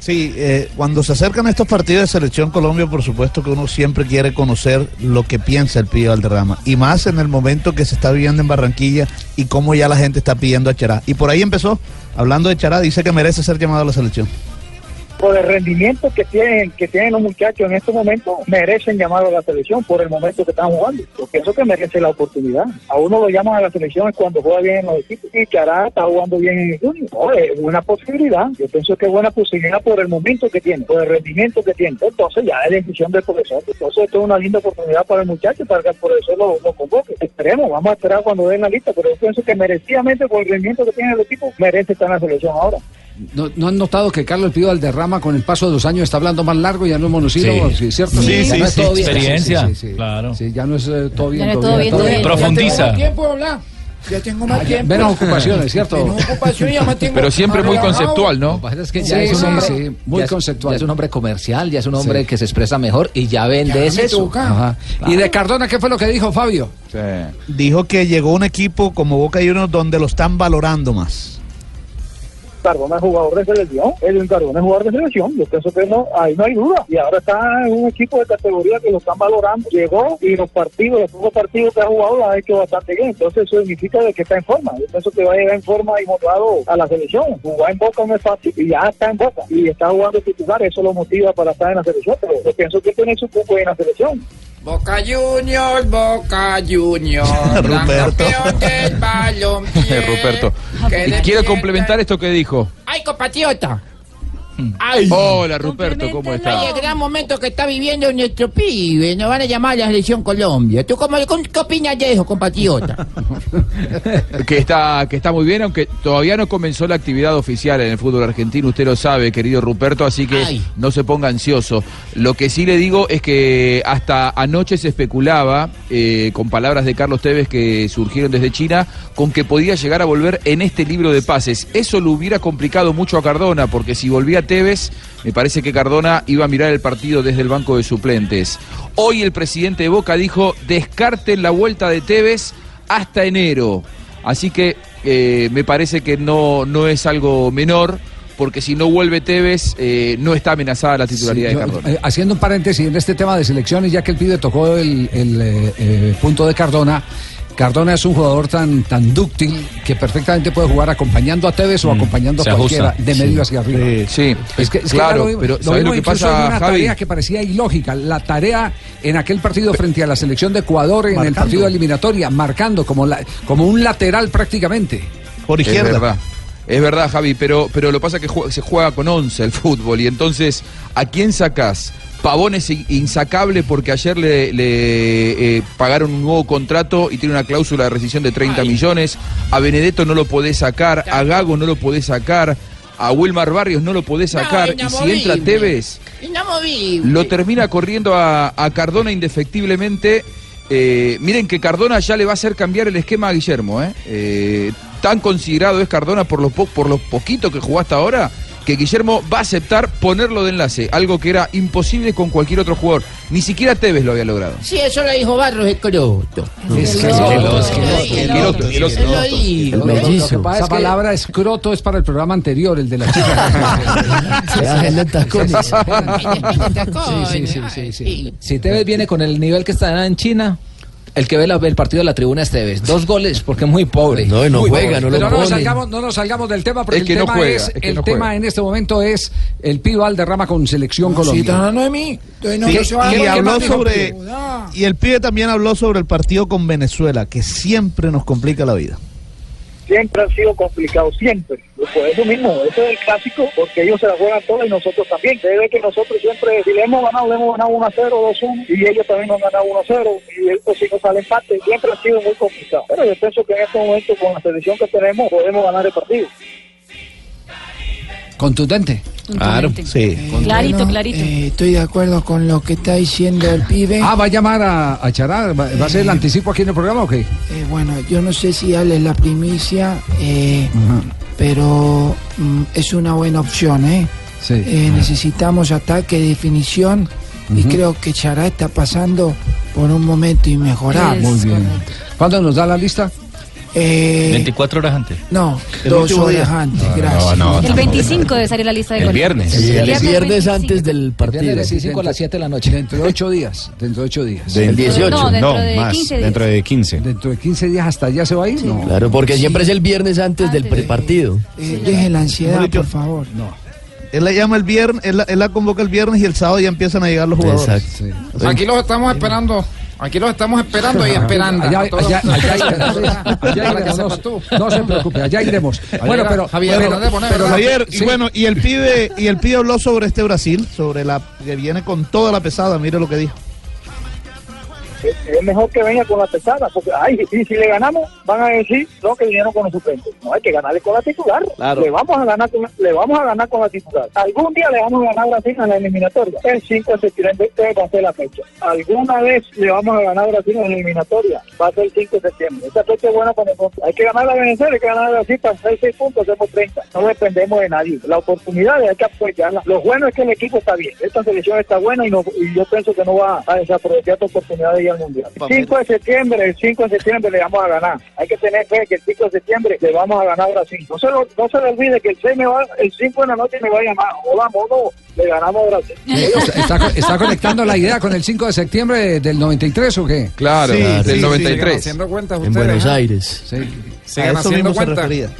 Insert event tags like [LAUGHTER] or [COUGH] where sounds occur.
Sí, eh, cuando se acercan estos partidos de selección Colombia, por supuesto que uno siempre quiere conocer lo que piensa el Pío Valderrama. Y más en el momento que se está viviendo en Barranquilla y cómo ya la gente está pidiendo a Chará. Y por ahí empezó, hablando de Chará, dice que merece ser llamado a la selección. Por el rendimiento que tienen que tienen los muchachos en estos momentos merecen llamar a la selección por el momento que están jugando. Yo pienso que merece la oportunidad. A uno lo llaman a la selección cuando juega bien en los equipos y Chará está jugando bien en el junior. No, es una posibilidad. Yo pienso que es buena posibilidad por el momento que tiene, por el rendimiento que tiene. Entonces ya es decisión del profesor. Entonces esto es una linda oportunidad para el muchacho para que el profesor lo, lo convoque. Esperemos, vamos a esperar cuando den la lista, pero yo pienso que merecidamente por el rendimiento que tiene el equipo merece estar en la selección ahora. ¿No, no han notado que Carlos El Pío Valderrama con el paso de los años está hablando más largo? Ya no es monosílabo, sí. ¿cierto? Sí, Ya sí, no es sí, todo bien. experiencia, Sí, sí, sí. claro. Sí, ya no es eh, todo bien. No todo todo bien, bien, todo todo bien. bien. Profundiza. tiempo de hablar. Ya tengo más tiempo. Menos ocupaciones, ¿cierto? Tengo ocupación y ya tengo Pero siempre más muy conceptual, ¿no? Lo que pasa es que Sí, ya es un hombre, sí, muy ya es- conceptual. ya es un hombre comercial, ya es un hombre Sí. que se expresa mejor y ya vende Ya es eso. Ajá. ¿Y de Cardona qué fue lo que dijo Fabio? Dijo que llegó un equipo como Boca Juniors donde lo están valorando más. Cardona es jugador de selección, Edwin Cardona es jugador de selección, yo pienso que no, ahí no hay duda, y ahora está en un equipo de categoría que lo están valorando, llegó y los partidos, los pocos partidos que ha jugado lo ha hecho bastante bien, entonces eso significa de que está en forma, yo pienso que va a llegar en forma y motivado a la selección, jugar en Boca no es fácil, y ya está en Boca, y está jugando titular, eso lo motiva para estar en la selección, pero yo pienso que tiene su cupo en la selección. Boca Juniors, Boca Juniors. [LAUGHS] Ruperto. del. [LAUGHS] Ruperto. Y quiero complementar esto que dijo. Ay, compatriota. Ay. Hola, Ruperto, ¿cómo Ay, está? el gran momento que está viviendo nuestro pibe. Nos van a llamar a la selección Colombia. ¿Tú cómo, qué opinas de eso, compatriota? [LAUGHS] Que está, que está muy bien, aunque todavía no comenzó la actividad oficial en el fútbol argentino, usted lo sabe, querido Ruperto, así que Ay. no se ponga ansioso. Lo que sí le digo es que hasta anoche se especulaba, eh, con palabras de Carlos Tevez que surgieron desde China, con que podía llegar a volver en este libro de pases. Eso lo hubiera complicado mucho a Cardona, porque si volvía Tevez, me parece que Cardona iba a mirar el partido desde el banco de suplentes. Hoy el presidente de Boca dijo, descarten la vuelta de Tevez hasta enero. Así que eh, me parece que no, no es algo menor, porque si no vuelve Tevez, eh, no está amenazada la titularidad Sí, de Cardona. eh, haciendo un paréntesis en este tema de selecciones, ya que el pibe tocó el, el, eh, punto de Cardona. Cardona es un jugador tan, tan dúctil que perfectamente puede jugar acompañando a Tevez o acompañando Mm, se a cualquiera, ajusta. de medio hacia arriba. Sí, Es que, es claro, lo, pero lo ¿sabes lo vimos que pasa, en una Javi? tarea que parecía ilógica. La tarea en aquel partido frente a la selección de Ecuador en el partido de eliminatoria, marcando como, la, como un lateral prácticamente. Por Es izquierda. Es verdad, Javi, pero, pero lo pasa que se juega con 11 el fútbol y entonces, ¿a quién sacás? Pavón es in- insacable porque ayer le, le, eh, pagaron un nuevo contrato y tiene una cláusula de rescisión de 30 millones. A Benedetto no lo podés sacar, a Gago no lo podés sacar, a Wilmar Barrios no lo podés sacar. y si entra. Tevez, lo termina corriendo a, a Cardona indefectiblemente. Eh, miren que Cardona ya le va a hacer cambiar el esquema a Guillermo. ¿eh? Eh, tan considerado es Cardona por lo, po- por lo poquito que jugó hasta ahora que Guillermo va a aceptar ponerlo de enlace, algo que era imposible con cualquier otro jugador. Ni siquiera Tevez lo había logrado. Sí, eso lo dijo Barros Escroto. Esa es que palabra escroto es para el programa anterior, el de la chica. [LAUGHS] Sí, sí, sí, sí, sí. Si Tevez viene con el nivel que está en China, el que ve la- el partido de la tribuna es Tevez. Dos goles porque es muy pobre. No, no Muy juega, pobre. no lo Pero no nos, salgamos, no nos salgamos del tema, porque Es que el no tema, juega, es, es que el no tema juega. en este momento es el Pío Valderrama con Selección Sí, Colombia. no Sí, no se va a y habló sobre y el pibe también habló sobre el partido con Venezuela, que siempre nos complica la vida. Siempre han sido complicados, siempre. Por eso mismo, eso es el clásico, porque ellos se la juegan todas y nosotros también. Debe que nosotros siempre, si le hemos ganado, le hemos ganado 1 a 0, 2 1, y ellos también nos han ganado 1 a 0, y esto si nos sale empate, siempre ha sido muy complicado. Pero yo pienso que en este momento, con la selección que tenemos, podemos ganar el partido. Contundente. Claro, sí. Clarito, clarito. Eh, estoy de acuerdo con lo que está diciendo el pibe. Ah, va a llamar a, a Chará. ¿Va, va a ser el anticipo aquí en el programa o qué? Eh, bueno, yo no sé si darles la primicia, eh, pero mm, es una buena opción, ¿eh? Sí. Eh, necesitamos ataque, definición, y creo que Chará está pasando por un momento inmejorable. Muy bien. ¿Cuándo nos da la lista? Eh, 24 horas antes. no, El dos horas día. antes, No, gracias. no, El 25 debe salir la lista de El goles. viernes. El El viernes, viernes 25. del partido. Viernes 25 a las 7 de la noche. Dentro de ocho días. Dentro de ocho días. El 18. No, dentro No, de más, 15 días. dentro de 15. Dentro de 15 días hasta allá se va a ir. No. Claro, porque siempre es el viernes antes del prepartido. Eh, dejen la ansiedad, por favor. No. Él la llama el viernes, él la, él la convoca el viernes y el sábado ya empiezan a llegar los jugadores. Aquí los estamos esperando. Aquí los estamos esperando y esperando. Allá, allá, allá iremos, no, tú. no se preocupe, allá iremos. Bueno, pero, Javier, pero- ¿dónde ponemos? pero- Javier, y sí. bueno, y el pibe, y el pibe habló sobre este Brasil, sobre la que viene con toda la pesada, mire lo que dijo. Es, mejor que venga con la pesada, porque ay, y si le ganamos, van a decir no que vinieron con los suplentes. No, hay que ganarle con la titular. Claro. Le vamos a ganar con, le vamos a ganar con la titular. Algún día le vamos a ganar a Brasil en la eliminatoria. El 5 de septiembre va a ser la fecha. Alguna vez le vamos a ganar a Brasil en la eliminatoria. Va a ser el 5 de septiembre. Esa fecha es buena para nosotros. Hay que ganar a Venezuela, hay que ganar a Brasil para 6, 6 puntos, hacemos 30. No dependemos de nadie. La oportunidad hay que apoyarla. Lo bueno es que el equipo está bien. Esta selección está buena y, no, y yo pienso que no va a desaprovechar esta oportunidad de Mundial. 5 de septiembre, el 5 de septiembre le vamos a ganar. Hay que tener fe que el 5 de septiembre le vamos a ganar a Brasil. No se, lo, no se le olvide que el 6 me va, el 5 de la noche me va a llamar. O vamos, no, le ganamos a Brasil. Eh, ¿Está, está- está conectando la idea con el 5 de septiembre del 93 o qué? Claro, Sí, del sí, sí, 93. Haciendo cuentas En ustedes, Buenos ¿ah? Aires. A eso se cuentas. refería.